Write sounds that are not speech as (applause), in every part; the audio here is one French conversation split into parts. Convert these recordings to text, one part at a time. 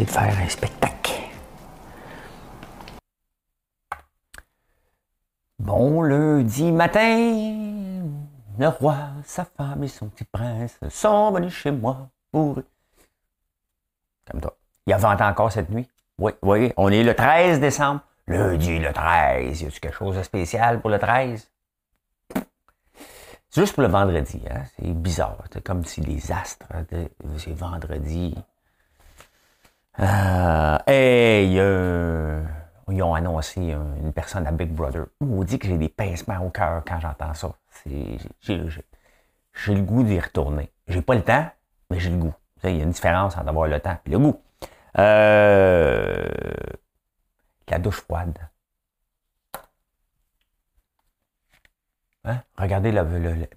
De faire un spectacle. Bon lundi matin, le roi, sa femme et son petit prince sont venus chez moi pour... Comme toi. Il y a vent encore cette nuit? Oui, oui, on est le 13 décembre. Lundi le 13. Y a-tu quelque chose de spécial pour le 13? C'est juste pour le vendredi, hein? C'est bizarre. C'est comme si les astres, c'est vendredi. Euh, hey, euh, ils ont annoncé une personne à Big Brother. On dit que j'ai des pincements au cœur quand j'entends ça? J'ai le goût d'y retourner. J'ai pas le temps, mais j'ai le goût. Il y a une différence entre avoir le temps et le goût. Euh, la douche froide. Hein? Regardez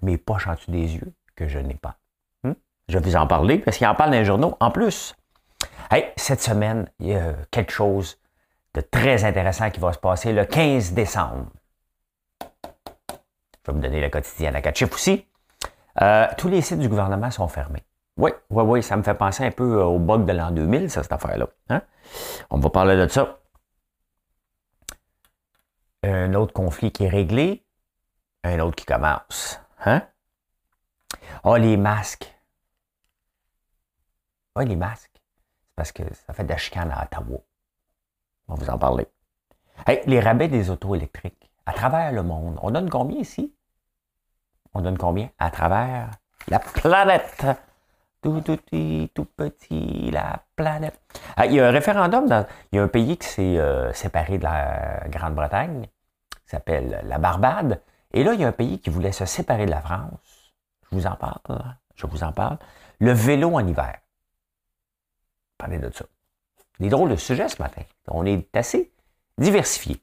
mes poches en dessous des yeux que je n'ai pas. Hmm? Je vais vous en parler parce qu'il en parle dans les journaux. En plus, Hey, cette semaine, il y a quelque chose de très intéressant qui va se passer le 15 décembre. Je vais vous donner le quotidien à quatre chiffres aussi. Euh, tous les sites du gouvernement sont fermés. Oui, oui, oui, ça me fait penser un peu euh, au bug de l'an 2000, ça, cette affaire-là. Hein? On va parler de ça. Un autre conflit qui est réglé, un autre qui commence. Hein? Oh, les masques. Oh, les masques parce que ça fait de la chicane à Ottawa. On va vous en parler. Les rabais des autos électriques à travers le monde. On donne combien ici? On donne combien? À travers la planète. Tout, tout, tout, petit, la planète. il y a un référendum, il y a un pays qui s'est euh, séparé de la Grande-Bretagne, qui s'appelle la Barbade. Et là, il y a un pays qui voulait se séparer de la France. Je vous en parle. Je vous en parle. Le vélo en hiver parler de ça. Des drôles de sujets ce matin. On est assez diversifié.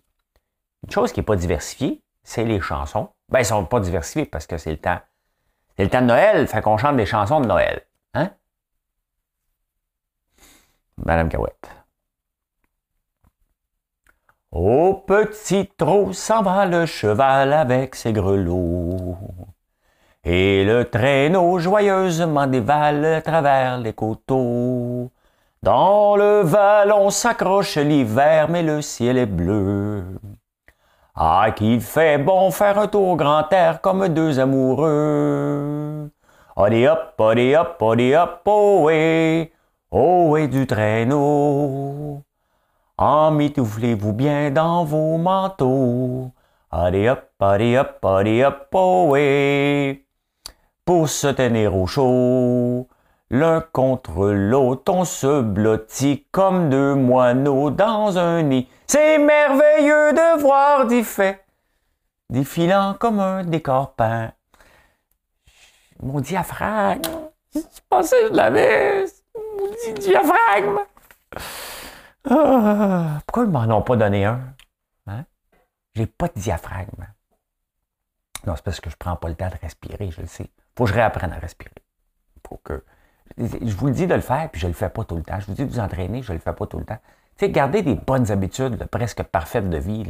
Une chose qui n'est pas diversifiée, c'est les chansons. Ben, elles sont pas diversifiées parce que c'est le temps. C'est le temps de Noël, fait qu'on chante des chansons de Noël. Hein? Madame Cahouette. Au petit trot s'en va le cheval avec ses grelots. Et le traîneau joyeusement dévale à travers les coteaux. Dans le vallon s'accroche l'hiver, mais le ciel est bleu. Ah, qu'il fait bon faire un tour grand air comme deux amoureux. Allez hop, allez hop, allez hop, oh et, oh et du traîneau. Emmitouflez-vous bien dans vos manteaux. Allez hop, allez hop, allez hop, oh et, pour se tenir au chaud. L'un contre l'autre, on se blottit comme deux moineaux dans un nid. C'est merveilleux de voir des faits défilant comme un décor peint. Mon diaphragme, je pensais que je l'avais. Mon diaphragme. Ah, pourquoi ils m'en ont pas donné un? Hein? J'ai pas de diaphragme. Non, c'est parce que je prends pas le temps de respirer, je le sais. Faut que je réapprenne à respirer. Je vous le dis de le faire, puis je ne le fais pas tout le temps. Je vous dis de vous entraîner, je ne le fais pas tout le temps. Tu sais, garder des bonnes habitudes presque parfaites de vie,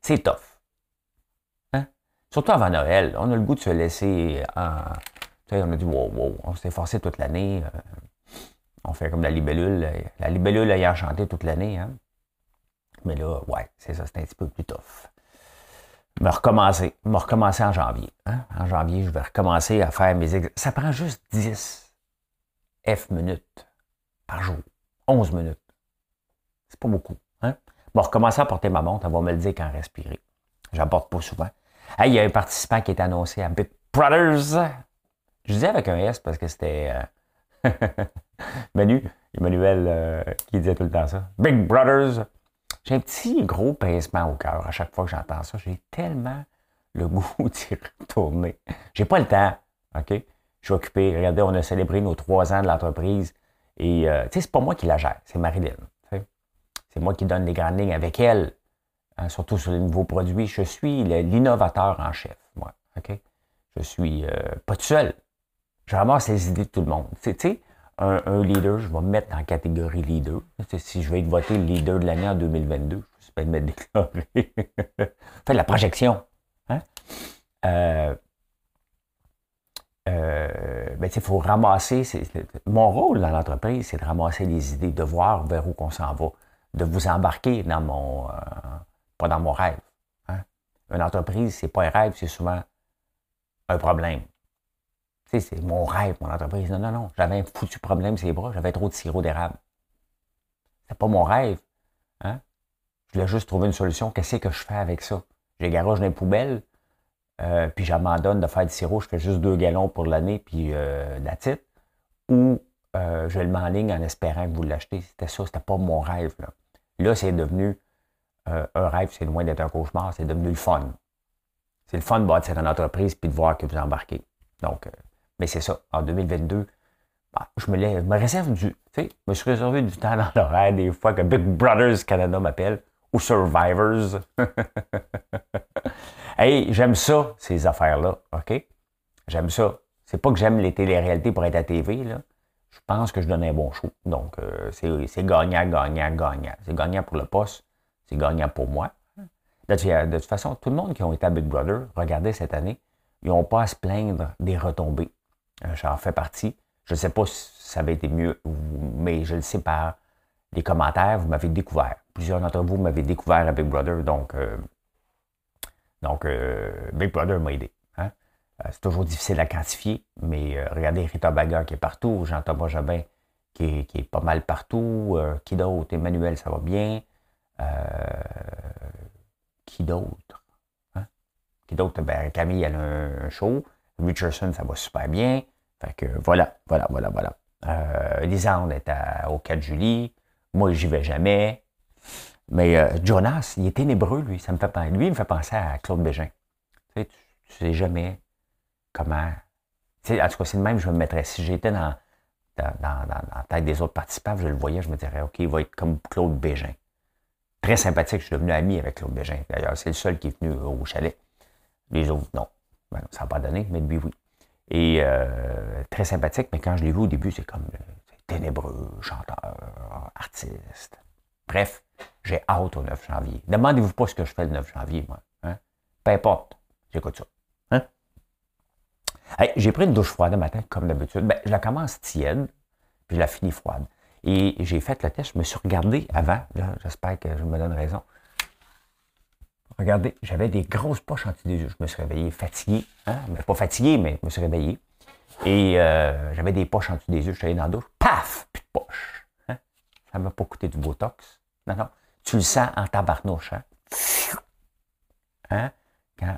c'est tough. Hein? Surtout avant Noël, on a le goût de se laisser en. Tu sais, on a dit wow, wow, on s'est forcé toute l'année. Euh, on fait comme la libellule. La libellule ayant chanté toute l'année. Hein? Mais là, ouais, c'est ça, c'est un petit peu plus tough. Me recommencer. Me recommencer en janvier. Hein? En janvier, je vais recommencer à faire mes exercices. Ça prend juste 10 F minutes par jour. 11 minutes. C'est pas beaucoup. Hein? Bon, recommencer à porter ma montre, elle va me le dire quand respirer. J'en porte pas souvent. il y a un participant qui est annoncé à Big Brothers. Je disais avec un S parce que c'était euh, (laughs) Manu, Emmanuel euh, qui disait tout le temps ça. Big Brothers. J'ai un petit gros pincement au cœur à chaque fois que j'entends ça. J'ai tellement le (laughs) goût d'y retourner. J'ai pas le temps. OK? Je suis occupé. Regardez, on a célébré nos trois ans de l'entreprise Et euh, tu sais, c'est pas moi qui la gère, c'est Marilyn. C'est moi qui donne les grandes lignes avec elle, hein, surtout sur les nouveaux produits. Je suis l'innovateur en chef, moi. OK? Je suis euh, pas tout seul. Je ramasse les idées de tout le monde. Tu sais, un, leader, je vais me mettre la catégorie leader. Si je vais être voté le leader de l'année en 2022, je suis pas de me (laughs) déclarer. Faites la projection. Hein? Euh, euh, ben, il faut ramasser. Mon rôle dans l'entreprise, c'est de ramasser les idées, de voir vers où qu'on s'en va, de vous embarquer dans mon. Euh, pas dans mon rêve. Hein. Une entreprise, c'est pas un rêve, c'est souvent un problème. C'est mon rêve, mon entreprise. Non, non, non. J'avais un foutu problème c'est bras, j'avais trop de sirop d'érable. C'est pas mon rêve. Hein? Je voulais juste trouver une solution. Qu'est-ce que je fais avec ça? J'ai garage dans les poubelles, euh, puis j'abandonne de faire du sirop, je fais juste deux gallons pour l'année, puis euh, la titre. Ou euh, je le mets en ligne en espérant que vous l'achetez. C'était ça, c'était pas mon rêve. Là, là c'est devenu euh, un rêve, c'est loin d'être un cauchemar, c'est devenu le fun. C'est le fun de bâtir une entreprise puis de voir que vous embarquez. Donc, mais c'est ça. En 2022, bah, je, me lève, me réserve du. Je me suis réservé du temps dans l'horaire des fois que Big Brothers Canada m'appelle ou Survivors. (laughs) hey, j'aime ça, ces affaires-là, OK? J'aime ça. C'est pas que j'aime les téléréalités pour être à TV, là. Je pense que je donne un bon show. Donc, euh, c'est gagnant, gagnant, gagnant. C'est gagnant pour le poste, c'est gagnant pour moi. De, toute façon, tout le monde qui a été à Big Brother, regardez cette année, ils n'ont pas à se plaindre des retombées. Euh, j'en fais partie. Je ne sais pas si ça avait été mieux, mais je le sais par les commentaires, vous m'avez découvert. Plusieurs d'entre vous m'avez découvert à Big Brother, donc, euh, donc euh, Big Brother m'a aidé. Hein. c'est toujours difficile à quantifier, mais regardez Rita Baga qui est partout, Jean-Thomas Jobin qui est, pas mal partout, qui d'autre? Emmanuel, ça va bien. qui d'autre? Hein? Qui d'autre? Ben, Camille, elle a un show. Richardson, ça va super bien. Fait que voilà, voilà, voilà, voilà. Euh, Lisande est au 4 juillet. Moi, j'y vais jamais. Mais euh, Jonas, il est ténébreux, lui. Ça me fait, lui, il me fait penser à Claude Bégin. Tu sais, tu, sais jamais comment. Tu sais, en tout cas, c'est le même, je me mettrais. Si j'étais dans, dans, dans, la tête des autres participants, je le voyais, je me dirais, OK, il va être comme Claude Bégin. Très sympathique, je suis devenu ami avec Claude Bégin. D'ailleurs, c'est le seul qui est venu au chalet. Les autres, non. Ben, ça n'a pas donné, mais lui, oui. Et euh, très sympathique, mais quand je l'ai vu au début, c'est comme euh, ténébreux, chanteur, artiste. Bref, j'ai hâte au 9 janvier. Demandez-vous pas ce que je fais le 9 janvier, moi. Hein? Peu importe, j'écoute ça. Hein? j'ai pris une douche froide le matin, comme d'habitude. Ben, je la commence tiède, puis je la finis froide. Et j'ai fait le test, je me suis regardé avant, j'espère que je me donne raison. Regardez, j'avais des grosses poches en dessous des yeux. Je me suis réveillé fatigué. Hein? Pas fatigué, mais je me suis réveillé. Et euh, j'avais des poches en dessous des yeux. Je suis allé dans la douche. Paf! Plus de poche. Hein? Ça ne m'a pas coûté du Botox. Non, non. Tu le sens en tabarnouche. Hein? hein?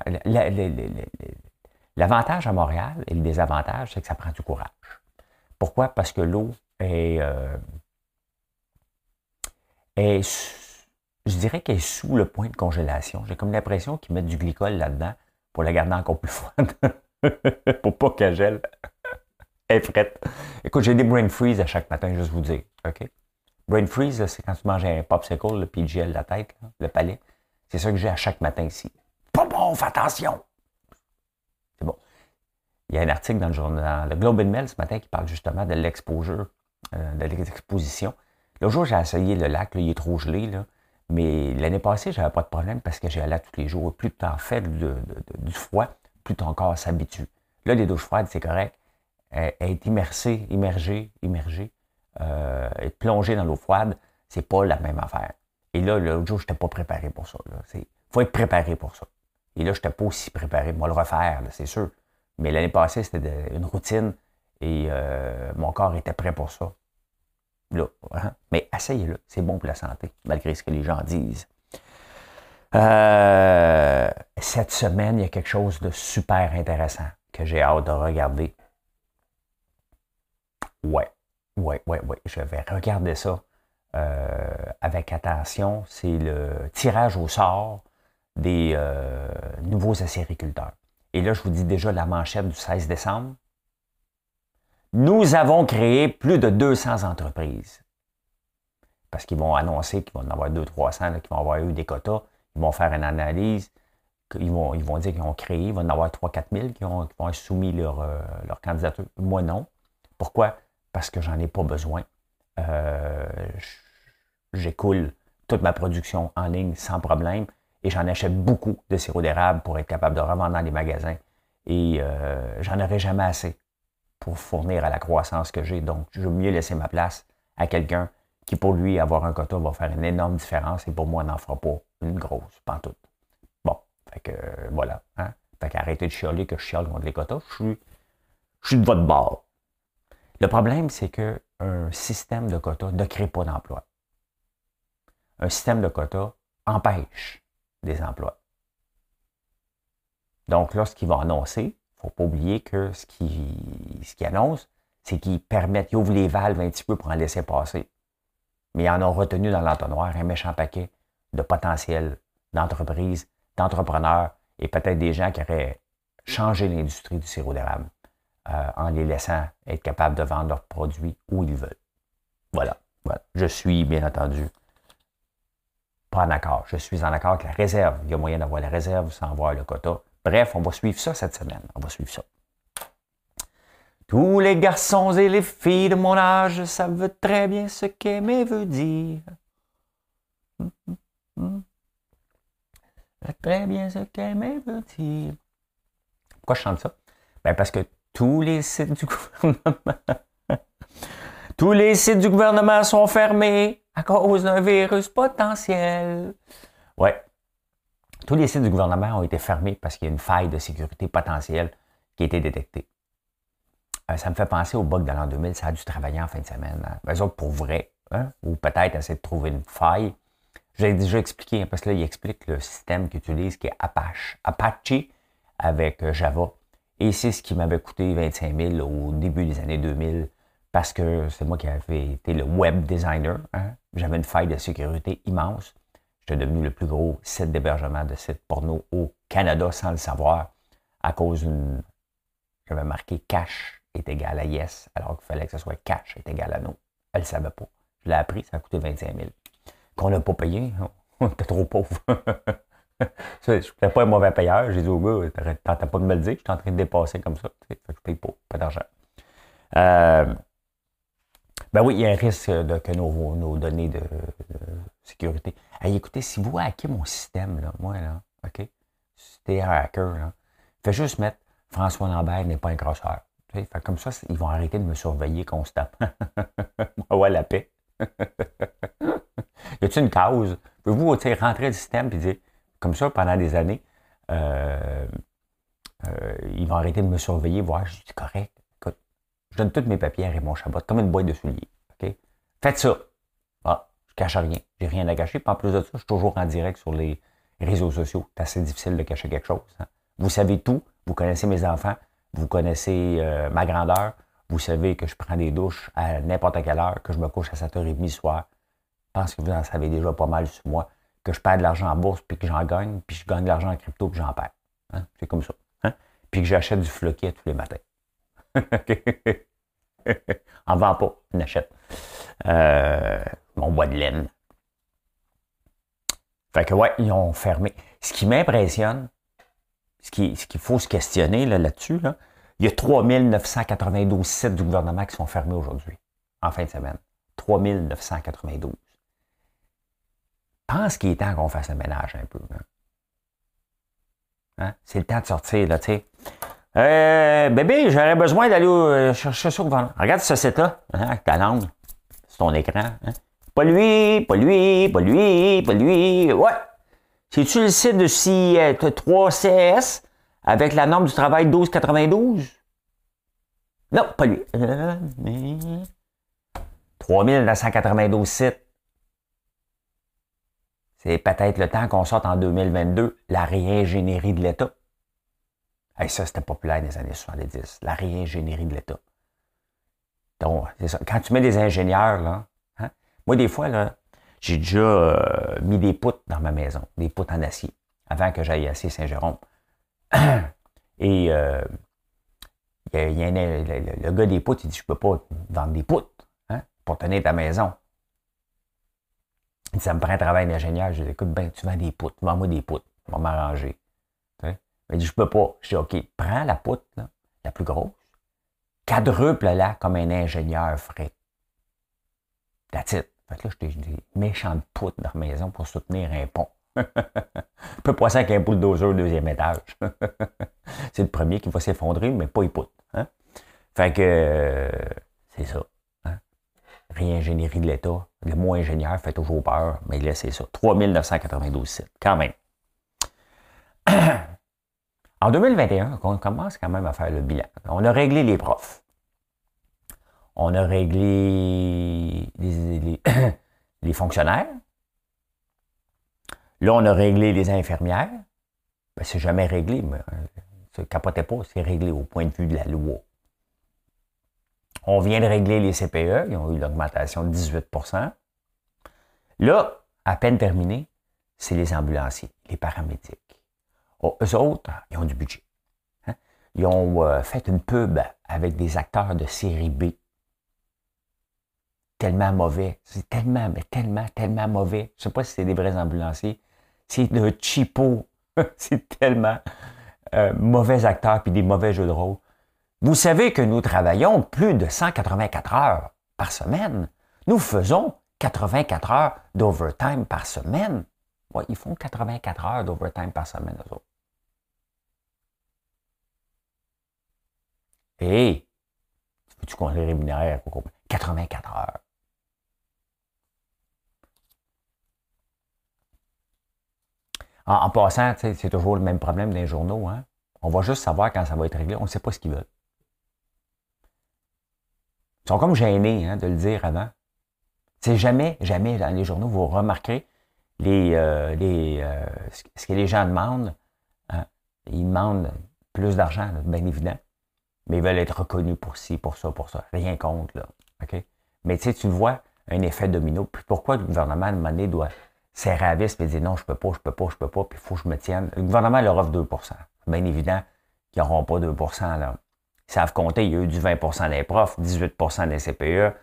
L'avantage à Montréal et le désavantage, c'est que ça prend du courage. Pourquoi? Parce que l'eau est, euh, je dirais qu'elle est sous le point de congélation. J'ai comme l'impression qu'ils mettent du glycol là-dedans pour la garder encore plus (laughs) froide. pour pas qu'elle gèle. Elle est. Écoute, j'ai des brain freeze à chaque matin, juste vous dire. OK? Brain freeze, c'est quand tu manges un popsicle, le puis gèle la tête, le palais. C'est ça que j'ai à chaque matin ici. Pas bon, fais attention! C'est bon. Il y a un article dans le journal, le Globe and Mail ce matin qui parle justement de l'exposure, euh, de l'exposition. Le jour, j'ai essayé le lac, il est trop gelé. Mais l'année passée, j'avais pas de problème parce que j'allais tous les jours. Plus tu en fais du froid, plus ton corps s'habitue. Là, les douches froides, c'est correct. Être immersé, immergé, immergé, euh, être plongé dans l'eau froide, c'est pas la même affaire. Et là, l'autre jour, je n'étais pas préparé pour ça. Il faut être préparé pour ça. Et là, je n'étais pas aussi préparé. Moi, le refaire, c'est sûr. Mais l'année passée, c'était une routine et euh, mon corps était prêt pour ça. Hein. Mais essayez-le, c'est bon pour la santé, malgré ce que les gens disent. Euh, cette semaine, il y a quelque chose de super intéressant que j'ai hâte de regarder. Ouais, ouais, ouais, ouais, je vais regarder ça euh, avec attention. C'est le tirage au sort des euh, nouveaux acériculteurs. Et là, je vous dis déjà la manchette du 16 décembre. Nous avons créé plus de 200 entreprises. Parce qu'ils vont annoncer qu'il vont en avoir 200-300 qui vont avoir eu des quotas. Ils vont faire une analyse. Ils vont, ils vont dire qu'ils ont créé. Il va en avoir 3-4 000 qui, ont, qui vont soumis leur, euh, leur candidature. Moi, non. Pourquoi? Parce que j'en ai pas besoin. Euh, j'écoule toute ma production en ligne sans problème et j'en achète beaucoup de sirop d'érable pour être capable de revendre dans les magasins. Et euh, j'en aurai jamais assez pour fournir à la croissance que j'ai. Donc, je veux mieux laisser ma place à quelqu'un qui, pour lui, avoir un quota va faire une énorme différence et pour moi, n'en fera pas une grosse, pantoute. Bon, fait que voilà. Hein? Fait qu'arrêtez de chialer que je chiale contre les quotas. Je suis, je suis de votre bord. Le problème, c'est qu'un système de quotas ne crée pas d'emplois. Un système de quotas empêche des emplois. Donc, lorsqu'ils vont annoncer, il ne faut pas oublier que ce qu'ils ce annoncent, c'est qu'ils permettent, ils ouvrent les valves un petit peu pour en laisser passer. Mais ils en ont retenu dans l'entonnoir un méchant paquet de potentiel d'entreprises, d'entrepreneurs et peut-être des gens qui auraient changé l'industrie du sirop d'érable euh, en les laissant être capables de vendre leurs produits où ils veulent. Voilà. Je suis, bien entendu, pas en accord. Je suis en accord avec la réserve. Il y a moyen d'avoir la réserve sans avoir le quota. Bref, on va suivre ça cette semaine. On va suivre ça. Tous les garçons et les filles de mon âge savent très bien ce qu'aimer veut dire. Très bien ce qu'aimer veut dire. Pourquoi je chante ça? Ben parce que tous les sites du (laughs) gouvernement. tous les sites du gouvernement sont fermés à cause d'un virus potentiel. Ouais. Tous les sites du gouvernement ont été fermés parce qu'il y a une faille de sécurité potentielle qui a été détectée. Euh, ça me fait penser au bug de l'an 2000, ça a dû travailler en fin de semaine. Hein. Eux autres, pour vrai, hein, ou peut-être essayer de trouver une faille. J'ai déjà expliqué, hein, parce que là, il explique le système qu'ils utilisent qui est Apache. Apache avec euh, Java. Et c'est ce qui m'avait coûté 25 000 au début des années 2000 parce que c'est moi qui avais été le web designer. Hein. J'avais une faille de sécurité immense. J'étais devenu le plus gros site d'hébergement de sites porno au Canada sans le savoir à cause d'une... J'avais marqué cash est égal à yes, alors qu'il fallait que ce soit cash est égal à no. Elle ne savait pas. Je l'ai appris, ça a coûté 25 000. Qu'on n'a pas payé, (laughs) on était trop pauvre. (laughs) (laughs) je n'étais pas un mauvais payeur. J'ai dit au gars, t'entends pas de me le dire, je suis en train de dépasser comme ça. Fait que je paye pas, pas d'argent. Euh, ben oui, il y a un risque de, que nos, nos données de, sécurité. écoutez, si vous hackez mon système, là, moi, là, OK? Si t'es un hacker, là, fais juste mettre François Lambert n'est pas un crosseur. Fait, comme ça, ils vont arrêter de me surveiller constamment. (laughs) ouais, la paix. (laughs) y a-t-il une cause? Pouvez-vous rentrer le système et dire comme ça pendant des années. Euh, euh, ils vont arrêter de me surveiller, voir, je dis correct. Écoute, je donne tous mes papiers à Raymond Chabot, comme une boîte de souliers. Faites ça. Ah, je cache rien. J'ai rien à cacher. Puis en plus de ça, je suis toujours en direct sur les réseaux sociaux. C'est assez difficile de cacher quelque chose. Hein. Vous savez tout. Vous connaissez mes enfants. Vous connaissez euh, ma grandeur. Vous savez que je prends des douches à n'importe quelle heure, que je me couche à 7h30 le soir. Je pense que vous en savez déjà pas mal sur moi que je perds de l'argent en bourse, puis que j'en gagne, puis je gagne de l'argent en crypto, puis j'en perds. Hein? C'est comme ça. Hein? Puis que j'achète du floquet tous les matins. (laughs) en vend pas, on achète. Euh, mon bois de laine. Fait que ouais, ils ont fermé. Ce qui m'impressionne, ce qu'il ce faut se questionner là-dessus, là, il y a 3992 sites du gouvernement qui sont fermés aujourd'hui, en fin de semaine. 3992 pense qu'il est temps qu'on fasse le ménage un peu. Hein? C'est le temps de sortir, là, tu sais. Euh, bébé, j'aurais besoin d'aller euh, chercher ça au Regarde ce site-là, hein, avec ta langue sur ton écran. Hein? Pas lui, pas lui, pas lui, pas lui. Ouais. C'est-tu le site de c 3CS avec la norme du travail 1292? Non, pas lui. 3992 sites. C'est peut-être le temps qu'on sorte en 2022 la réingénierie de l'État. Ça, c'était populaire dans les années 70, la réingénierie de l'État. Donc, c'est ça. Quand tu mets des ingénieurs, là, hein, moi, des fois, là, j'ai déjà euh, mis des poutres dans ma maison, des poutres en acier, avant que j'aille à Saint-Jérôme. (clears throat) Et euh, y a, le, gars des poutres, il dit, je peux pas vendre des poutres hein, pour tenir ta maison. Ça me prend un travail d'ingénieur. Je dis, écoute, ben, tu vends des poutres, vends-moi des poutres, on va m'arranger. Il dit, je peux pas. Je dis, OK, prends la poutre, la plus grosse, quadruple-la comme un ingénieur ferait. That's it. Fait que là, je t'ai dit, méchante poutre dans la maison pour soutenir un pont. (laughs) Peux passer avec un bulldozer au deuxième étage. (laughs) c'est le premier qui va s'effondrer, mais pas il poutre. Hein? Fait que euh, c'est ça. Réingénierie de l'État. Le mot ingénieur fait toujours peur, mais là, c'est ça. 3992 sites, quand même. (clears throat) En 2021, on commence quand même à faire le bilan. On a réglé les profs. On a réglé les, (clears throat) fonctionnaires. Là, on a réglé les infirmières. Ben, c'est jamais réglé, mais ne euh, capotez pas, c'est réglé au point de vue de la loi. On vient de régler les CPE, ils ont eu l'augmentation de 18% Là, à peine terminé, c'est les ambulanciers, les paramédics. Oh, eux autres, ils ont du budget. Hein. Ils ont euh, fait une pub avec des acteurs de série B. Tellement mauvais. C'est tellement, mais tellement, tellement mauvais. Je ne sais pas si c'est des vrais ambulanciers. C'est de cheapo. (laughs) c'est tellement euh, mauvais acteurs puis des mauvais jeux de rôle. Vous savez que nous travaillons plus de 184 heures par semaine. Nous faisons 84 heures d'overtime par semaine. Ouais, ils font 84 heures d'overtime par semaine, eux autres. Hé, veux-tu qu'on les rémunère 84 heures. En, passant, c'est toujours le même problème des journaux. Hein? On va juste savoir quand ça va être réglé. On ne sait pas ce qu'ils veulent. Ils sont comme gênés hein, de le dire avant. C'est jamais, jamais dans les journaux, vous remarquerez les, euh, les, euh, ce que les gens demandent. Hein? Ils demandent plus d'argent, bien évident mais ils veulent être reconnus pour ci, pour ça, pour ça. Rien contre, là. OK? Mais tu sais, tu vois un effet domino. Puis pourquoi le gouvernement, à un moment donné, doit serrer à vis et dire non, je peux pas, je peux pas, je peux pas, puis il faut que je me tienne? Le gouvernement leur offre 2 C'est bien évident qu'ils n'auront pas 2% là. Savent compter, il y a eu du 20 des profs, 18 des CPE,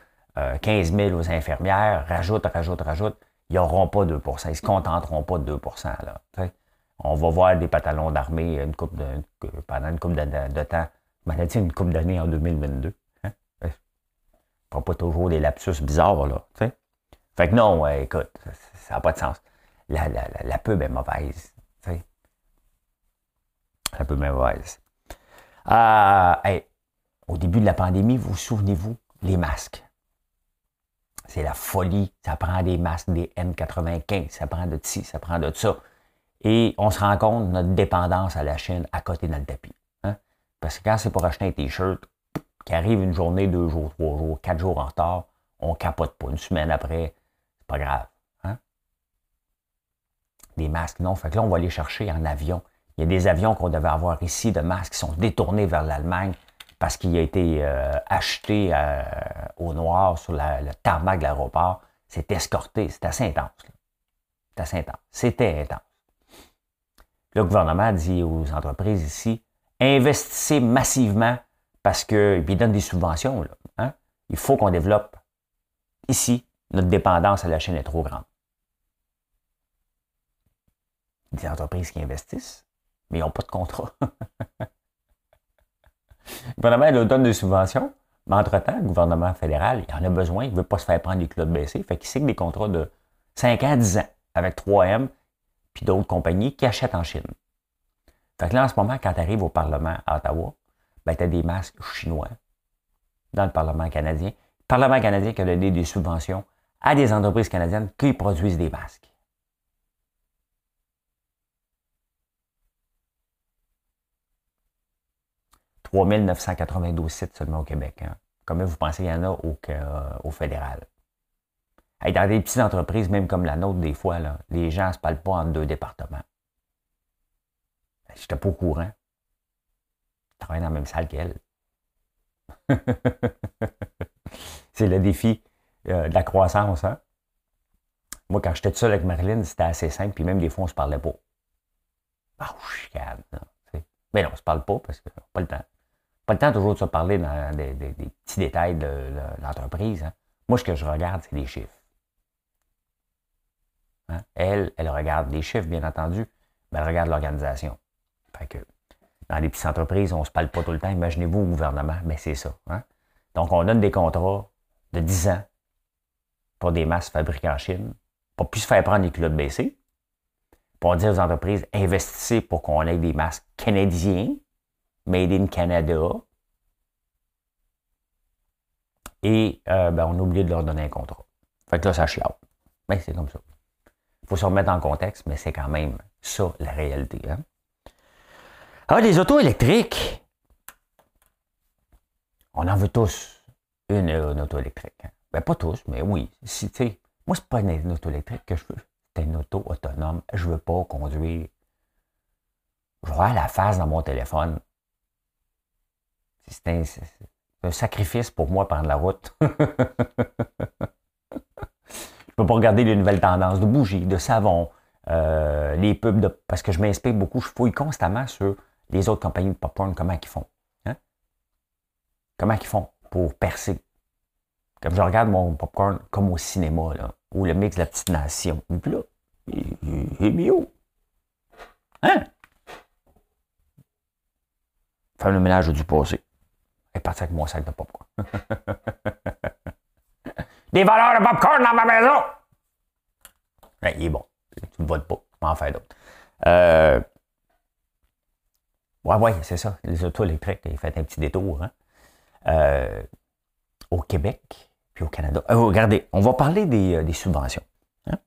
15 000 aux infirmières, rajoute, rajoute, rajoute. Ils n'auront pas 2% Ils ne se contenteront pas de 2 là. On va voir des pantalons d'armée une coupe pendant une couple de temps maladie une couple d'années en 2022. Hein? Pas, pas toujours des lapsus bizarres, là. Fait que non, écoute, ça n'a pas de sens. La, la, la, pub est mauvaise. La pub est mauvaise. Euh, au début de la pandémie, vous, vous souvenez-vous, les masques. C'est la folie. Ça prend des masques, des N95, ça prend de ci, ça prend de ça. Et on se rend compte de notre dépendance à la Chine à côté dans le tapis. Parce que quand c'est pour acheter un T-shirt qui arrive une journée, deux jours, trois jours, quatre jours en retard, on capote pas. Une semaine après, c'est pas grave. Hein? Des masques, non. Fait que là, on va les chercher en avion. Il y a des avions qu'on devait avoir ici de masques qui sont détournés vers l'Allemagne parce qu'il a été euh, acheté euh, au noir sur le tarmac de l'aéroport. C'est escorté. C'est assez intense. C'est assez intense. C'était intense. Le gouvernement dit aux entreprises ici, investissez massivement parce qu'ils donnent des subventions. hein? Il faut qu'on développe. Ici, notre dépendance à la chaîne est trop grande. Des entreprises qui investissent, mais ils n'ont pas de contrat. (laughs) le gouvernement leur donne des subventions, mais entre-temps, le gouvernement fédéral, il en a besoin, il ne veut pas se faire prendre les clous baissés, fait qu'il signe des contrats de 5 ans, 10 ans avec 3M, puis d'autres compagnies qui achètent en Chine. Fait que là, en ce moment, quand tu arrives au Parlement à Ottawa, ben, tu as des masques chinois dans le Parlement canadien. Le Parlement canadien qui a donné des subventions à des entreprises canadiennes qui produisent des masques. « 3992 sites seulement au Québec. Hein. Vous pensez qu'il y en a au, fédéral? dans des petites entreprises, même comme la nôtre, des fois, là, les gens ne se parlent pas en deux départements. J'étais pas au courant. Je travaille dans la même salle qu'elle. (laughs) c'est le défi euh, de la croissance. Hein? Moi, quand j'étais seul avec Marilyn, c'était assez simple, puis même des fois, on ne se parlait pas. Ah, oh, chicane. Mais non, on ne se parle pas parce qu'on n'a pas le temps. Pas le temps toujours de se parler dans des, petits détails de, l'entreprise. Hein. Moi, ce que je regarde, c'est les chiffres. Hein? Elle, elle regarde les chiffres, bien entendu, mais elle regarde l'organisation. Fait que dans les petites entreprises, on ne se parle pas tout le temps. Imaginez-vous au gouvernement, mais c'est ça. Hein. Donc, on donne des contrats de 10 ans pour des masques fabriquées en Chine, pour plus se faire prendre les culottes baissées. Pour dire aux entreprises, investissez pour qu'on ait des masques canadiens, made in Canada. Et euh, ben, on a oublié de leur donner un contrat. Fait que là, ça chiale. Mais c'est comme ça. Il faut se remettre en contexte, mais c'est quand même ça la réalité. Hein? Ah, les autos électriques. On en veut tous une, auto électrique. Hein. Ben, pas tous, mais oui. Si, moi, c'est pas une, auto électrique que je veux. C'est une auto autonome. Je veux pas conduire. Je vois la face dans mon téléphone. C'est un, sacrifice pour moi prendre la route. (laughs) je peux pas regarder les nouvelles tendances de bougies, de savon, euh, les pubs, de, parce que je m'inspire beaucoup. Je fouille constamment sur les autres compagnies de popcorn, comment ils font? Hein? Comment ils font pour percer? Comme je regarde mon popcorn comme au cinéma, là, ou le mix de la petite nation. Et puis là, il, est mieux. Hein? Faire le ménage du passé. Et partir avec mon sac de popcorn. (laughs) Des valeurs de popcorn dans ma maison! il est bon. Tu ne votes pas. Je m'en fais d'autres. Euh, oui, oui, c'est ça. Les autos électriques, ils font un petit détour. Hein. Euh, au Québec, puis au Canada. Euh, regardez, on va parler des, euh, subventions. Hein.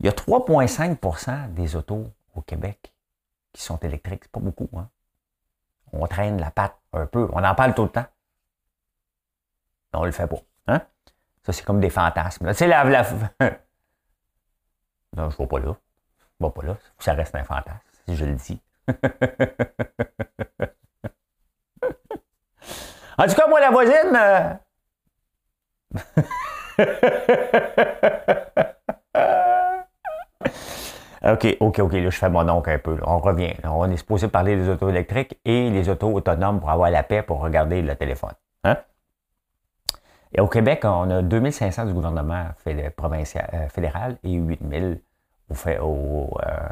Il y a 3,5% des autos au Québec qui sont électriques. C'est pas beaucoup. Hein. On traîne la patte un peu. On en parle tout le temps. Mais on le fait pas. Hein? Ça, c'est comme des fantasmes. Tu sais, la, la... (laughs) non, je ne vais pas là. Je ne vais pas là. Ça reste un fantasme, si je le dis. (laughs) en tout cas, moi, la voisine. Euh, (laughs) OK, OK, OK, là, je fais mon oncle un peu. On revient. On est supposé parler des autos électriques et les autos autonomes pour avoir la paix pour regarder le téléphone. Hein? Et au Québec, on a 2500 du gouvernement euh, fédéral et 8000 au, euh,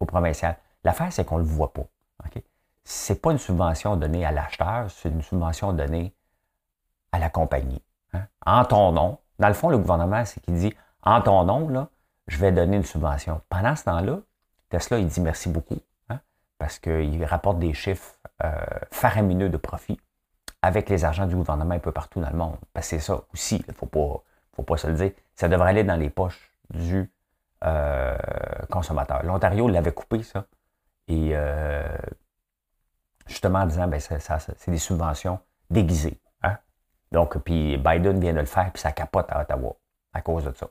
au provincial. L'affaire, c'est qu'on ne le voit pas. Ce n'est pas une subvention donnée à l'acheteur, c'est une subvention donnée à la compagnie. Hein? En ton nom. Dans le fond, le gouvernement, c'est qu'il dit En ton nom, là, je vais donner une subvention. Pendant ce temps-là, Tesla, il dit merci beaucoup, hein, parce qu'il rapporte des chiffres euh, faramineux de profit avec les argents du gouvernement un peu partout dans le monde. Parce que c'est ça aussi, il ne faut pas, faut pas se le dire. Ça devrait aller dans les poches du euh, consommateur. L'Ontario l'avait coupé, ça. Et euh, justement en disant, ben, c'est des subventions déguisées. Hein? Donc, puis Biden vient de le faire, puis ça capote à Ottawa à cause de ça.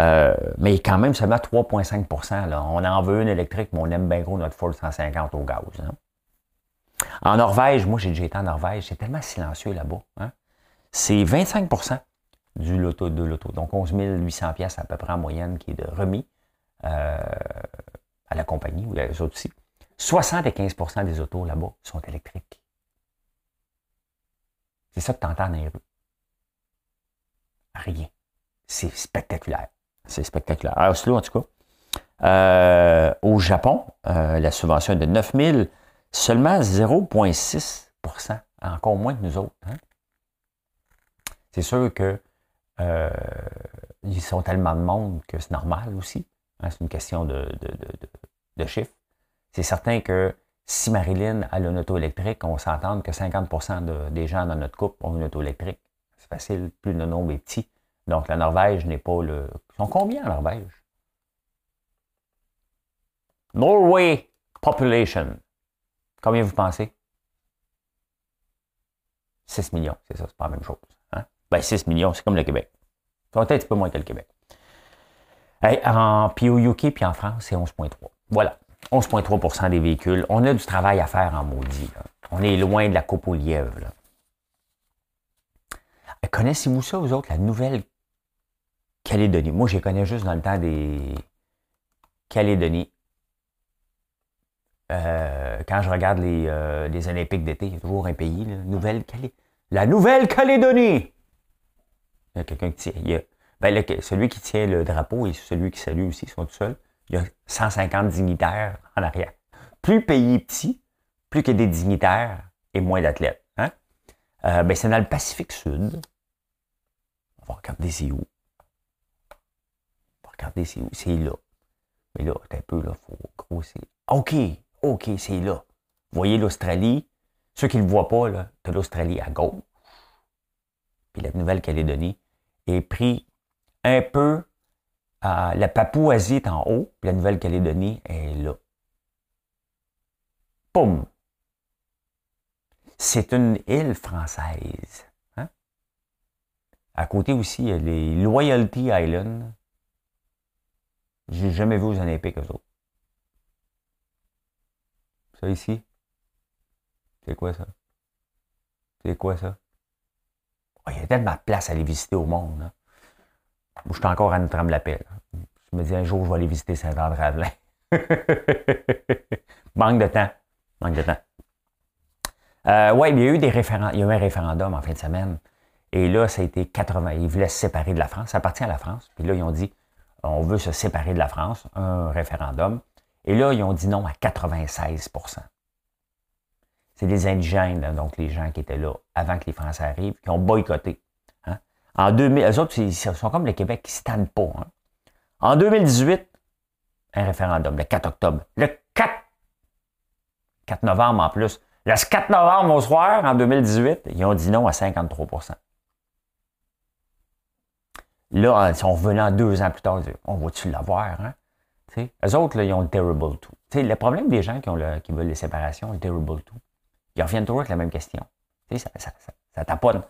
Euh, mais quand même seulement 3,5 là. On en veut une électrique, mais on aime bien gros notre Ford 150 au gaz. Hein. En Norvège, moi j'ai déjà été en Norvège, c'est tellement silencieux là-bas. Hein. C'est 25% du loto de l'auto. Donc 11 800 pièces à peu près en moyenne qui est remis. Euh, à la compagnie ou les autres aussi. 75% des autos là-bas sont électriques. C'est ça que tu entends dans les rues. Rien. C'est spectaculaire. C'est spectaculaire. À Oslo, en tout cas. Euh, au Japon, euh, la subvention est de 9 000, seulement 0,6% encore moins que nous autres. Hein. C'est sûr que euh, sont tellement de monde que c'est normal aussi. Hein, c'est une question de, de, chiffres. C'est certain que si Marilyn a une auto électrique, on s'entend que 50% des gens dans notre couple ont une auto électrique. C'est facile, plus le nombre est petit. Donc la Norvège n'est pas le. Ils sont combien en Norvège? Norway population. Combien vous pensez? 6 millions, c'est ça, c'est pas la même chose. Hein? Ben, 6 millions, c'est comme le Québec. C'est peut-être un petit peu moins que le Québec en, puis au UK puis en France, c'est 11,3. Voilà. 11,3% des véhicules. On a du travail à faire en maudit. On est loin de la coupe au lièvre. Connaissez-vous ça, vous autres, la Nouvelle-Calédonie? Moi, je les connais juste dans le temps des Calédonie. euh, quand je regarde les, euh, les Olympiques d'été, il y a toujours un pays, là, Nouvelle -Calé la Nouvelle-Calédonie. Il y a quelqu'un qui tient. Il y a, ben, celui qui tient le drapeau et celui qui salue aussi sont tout seuls. Il y a 150 dignitaires en arrière. Plus pays petit, plus a des dignitaires et moins d'athlètes. Hein? Euh, ben, c'est dans le Pacifique Sud. On va regarder c'est où. Regarder c'est là. Mais là, un peu, là, faut grossir. OK, OK, c'est là. Vous voyez l'Australie? Ceux qui ne le voient pas, là, de l'Australie à gauche. Puis la Nouvelle-Calédonie est pris un peu la Papouasie est en haut, puis la Nouvelle-Calédonie est là. Poum! C'est une île française. Hein? À côté aussi, il y a les Loyalty Islands. J'ai jamais vu aux Olympiques, eux autres. Ça ici? C'est quoi ça? C'est quoi ça? Oh, il y a tellement de place à aller visiter au monde. Hein? je suis encore à notre la paix. Je me dis un jour, je vais aller visiter Saint-André-Avelin. (laughs) Manque de temps. Manque de temps. Euh, oui, il y a eu des. Il y a eu un référendum en fin de semaine. Et là, ça a été 80. Ils voulaient se séparer de la France. Ça appartient à la France. Puis là, ils ont dit on veut se séparer de la France. Un référendum. Et là, ils ont dit non à 96% C'est des indigènes, donc les gens qui étaient là avant que les Français arrivent, qui ont boycotté. Hein. En 2000, eux autres, ils sont comme le Québec qui ne pas. Hein. En 2018, un référendum, le 4 octobre. Le 4, 4 novembre en plus. Le 4 novembre au soir, en 2018, ils ont dit non à 53 Là, sont revenus deux ans plus tard, on va-tu l'avoir? Hein? eux autres, là, ils ont le terrible tout. le problème des gens qui, ont le, qui veulent les séparations, le terrible tout, ils reviennent toujours avec la même question. Ça, ça, ça, ça taponne.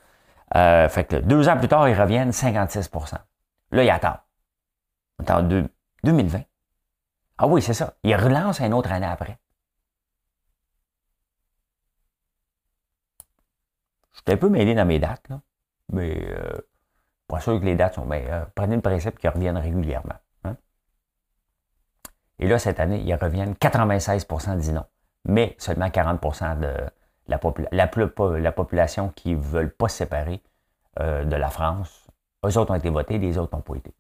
Euh, fait que deux ans plus tard, ils reviennent 56% Là, ils attendent. En 2020. Ah oui, c'est ça. Ils relancent une autre année après. Je suis un peu mêlé dans mes dates, là. Mais euh, pas sûr que les dates sont. Mais euh, prenez le principe qu'ils reviennent régulièrement. Hein. Et là, cette année, ils reviennent 96% disent non. Mais seulement 40% de la, la, population qui ne veulent pas se séparer euh, de la France. Eux autres ont été votés, les autres n'ont pas été.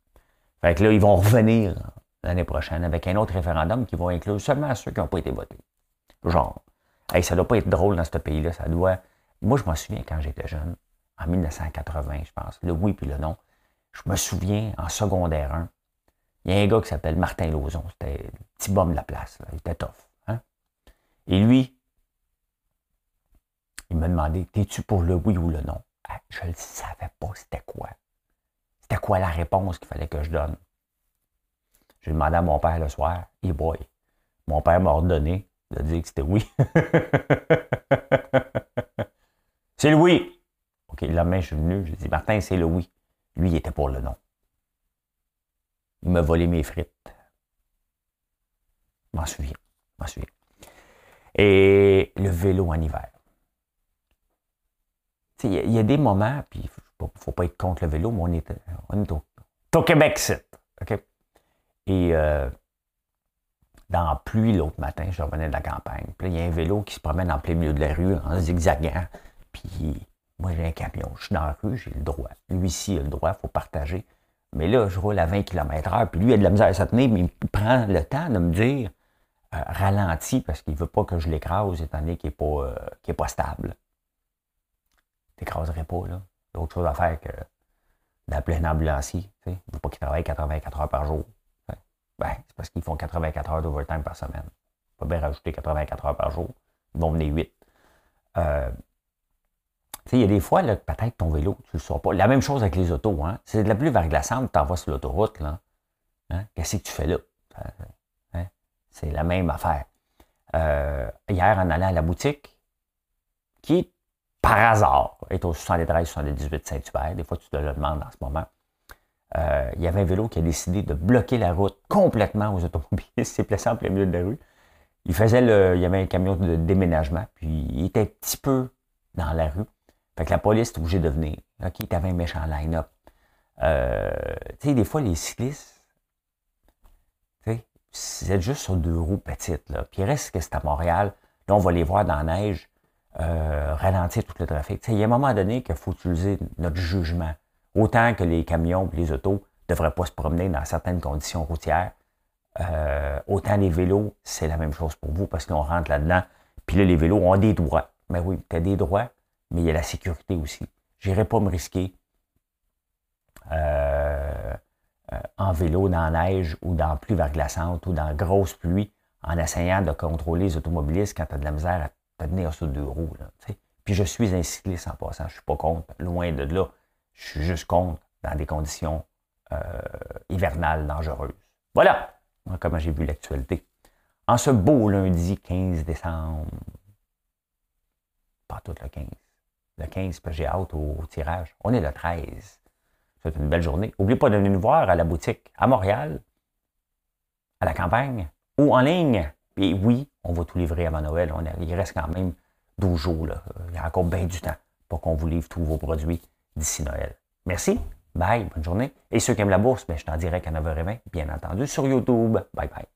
Fait que là, ils vont revenir l'année prochaine avec un autre référendum qui va inclure seulement ceux qui n'ont pas été votés. Genre, ça doit pas être drôle dans ce pays-là, ça doit. Moi, je m'en souviens quand j'étais jeune, en 1980, je pense, le oui puis le non. Je me souviens, en secondaire 1, il y a un gars qui s'appelle Martin Lauzon, c'était le petit bum de la place, il était tough. Hein? Et lui, il m'a demandé, t'es-tu pour le oui ou le non? Ah, je ne savais pas c'était quoi. C'était quoi la réponse qu'il fallait que je donne? J'ai demandé à mon père le soir, hey boy. Mon père m'a ordonné de dire que c'était oui. (laughs) c'est le oui. La main, je suis venu, j'ai dit, Martin, c'est le oui. Lui, il était pour le non. Il m'a volé mes frites. Je m'en souviens. m'en souviens. Et le vélo en hiver. Il y, a des moments, puis il ne faut pas être contre le vélo, mais on est, on au, Québec, c'est. Et euh, dans la pluie l'autre matin, je revenais de la campagne. Puis il y a un vélo qui se promène en plein milieu de la rue en zigzagant. Puis moi, j'ai un camion. Je suis dans la rue, j'ai le droit. Lui ici, il a le droit, il faut partager. Mais là, je roule à 20 km/h, puis lui, il a de la misère à se tenir, mais il prend le temps de me dire euh, ralentis parce qu'il ne veut pas que je l'écrase, étant donné qu'il n'est pas, euh, pas stable t'écraserais pas, là. D'autres chose à faire que d'appeler un ambulancier. Il ne faut pas qu'ils travaillent 84 heures par jour. Ben, c'est parce qu'ils font 84 heures d'overtime par semaine. Pas bien rajouter 84 heures par jour. Ils vont venir 8. Euh, il y a des fois, peut-être ton vélo, tu ne le sauras pas. La même chose avec les autos. Hein? C'est de la pluie verglaçante, tu t'envoies sur l'autoroute. Là. Hein? Qu'est-ce que tu fais là? Hein? C'est la même affaire. Euh, hier, en allant à la boutique, qui par hasard, est au 73-78 Saint-Hubert, des fois tu te le demandes en ce moment, euh, il y avait un vélo qui a décidé de bloquer la route complètement aux automobilistes, (laughs) il s'est placé en plein milieu de la rue. Il faisait le, il y avait un camion de déménagement, puis il était un petit peu dans la rue. Fait que la police est obligée de venir. OK, il avait un méchant line-up. Euh, tu sais, des fois, les cyclistes, tu sais, juste sur deux roues petites, là, puis il reste que c'est à Montréal, là, on va les voir dans la neige, euh, ralentir tout le trafic. il y a un moment donné qu'il faut utiliser notre jugement. Autant que les camions et les autos ne devraient pas se promener dans certaines conditions routières, euh, autant les vélos, c'est la même chose pour vous parce qu'on rentre là-dedans. Puis là, les vélos ont des droits. Mais oui, tu as des droits, mais il y a la sécurité aussi. Je n'irai pas me risquer euh, en vélo dans la neige ou dans pluie verglaçante ou dans grosse pluie en essayant de contrôler les automobilistes quand tu as de la misère à tenir sur deux roues. Puis je suis un cycliste en passant. Je ne suis pas contre, loin de là. Je suis juste contre dans des conditions euh, hivernales dangereuses. Voilà comment j'ai vu l'actualité. En ce beau lundi 15 décembre, pas tout le 15, le 15, parce que j'ai hâte au, tirage. On est le 13. C'est une belle journée. N'oubliez pas de venir nous voir à la boutique à Montréal, à la campagne ou en ligne. Et oui, on va tout livrer avant Noël. Il reste quand même 12 jours. Là. Il y a encore bien du temps pour qu'on vous livre tous vos produits d'ici Noël. Merci. Bye. Bonne journée. Et ceux qui aiment la bourse, ben, je t'en dirai qu'à 9h20, bien entendu, sur YouTube. Bye bye.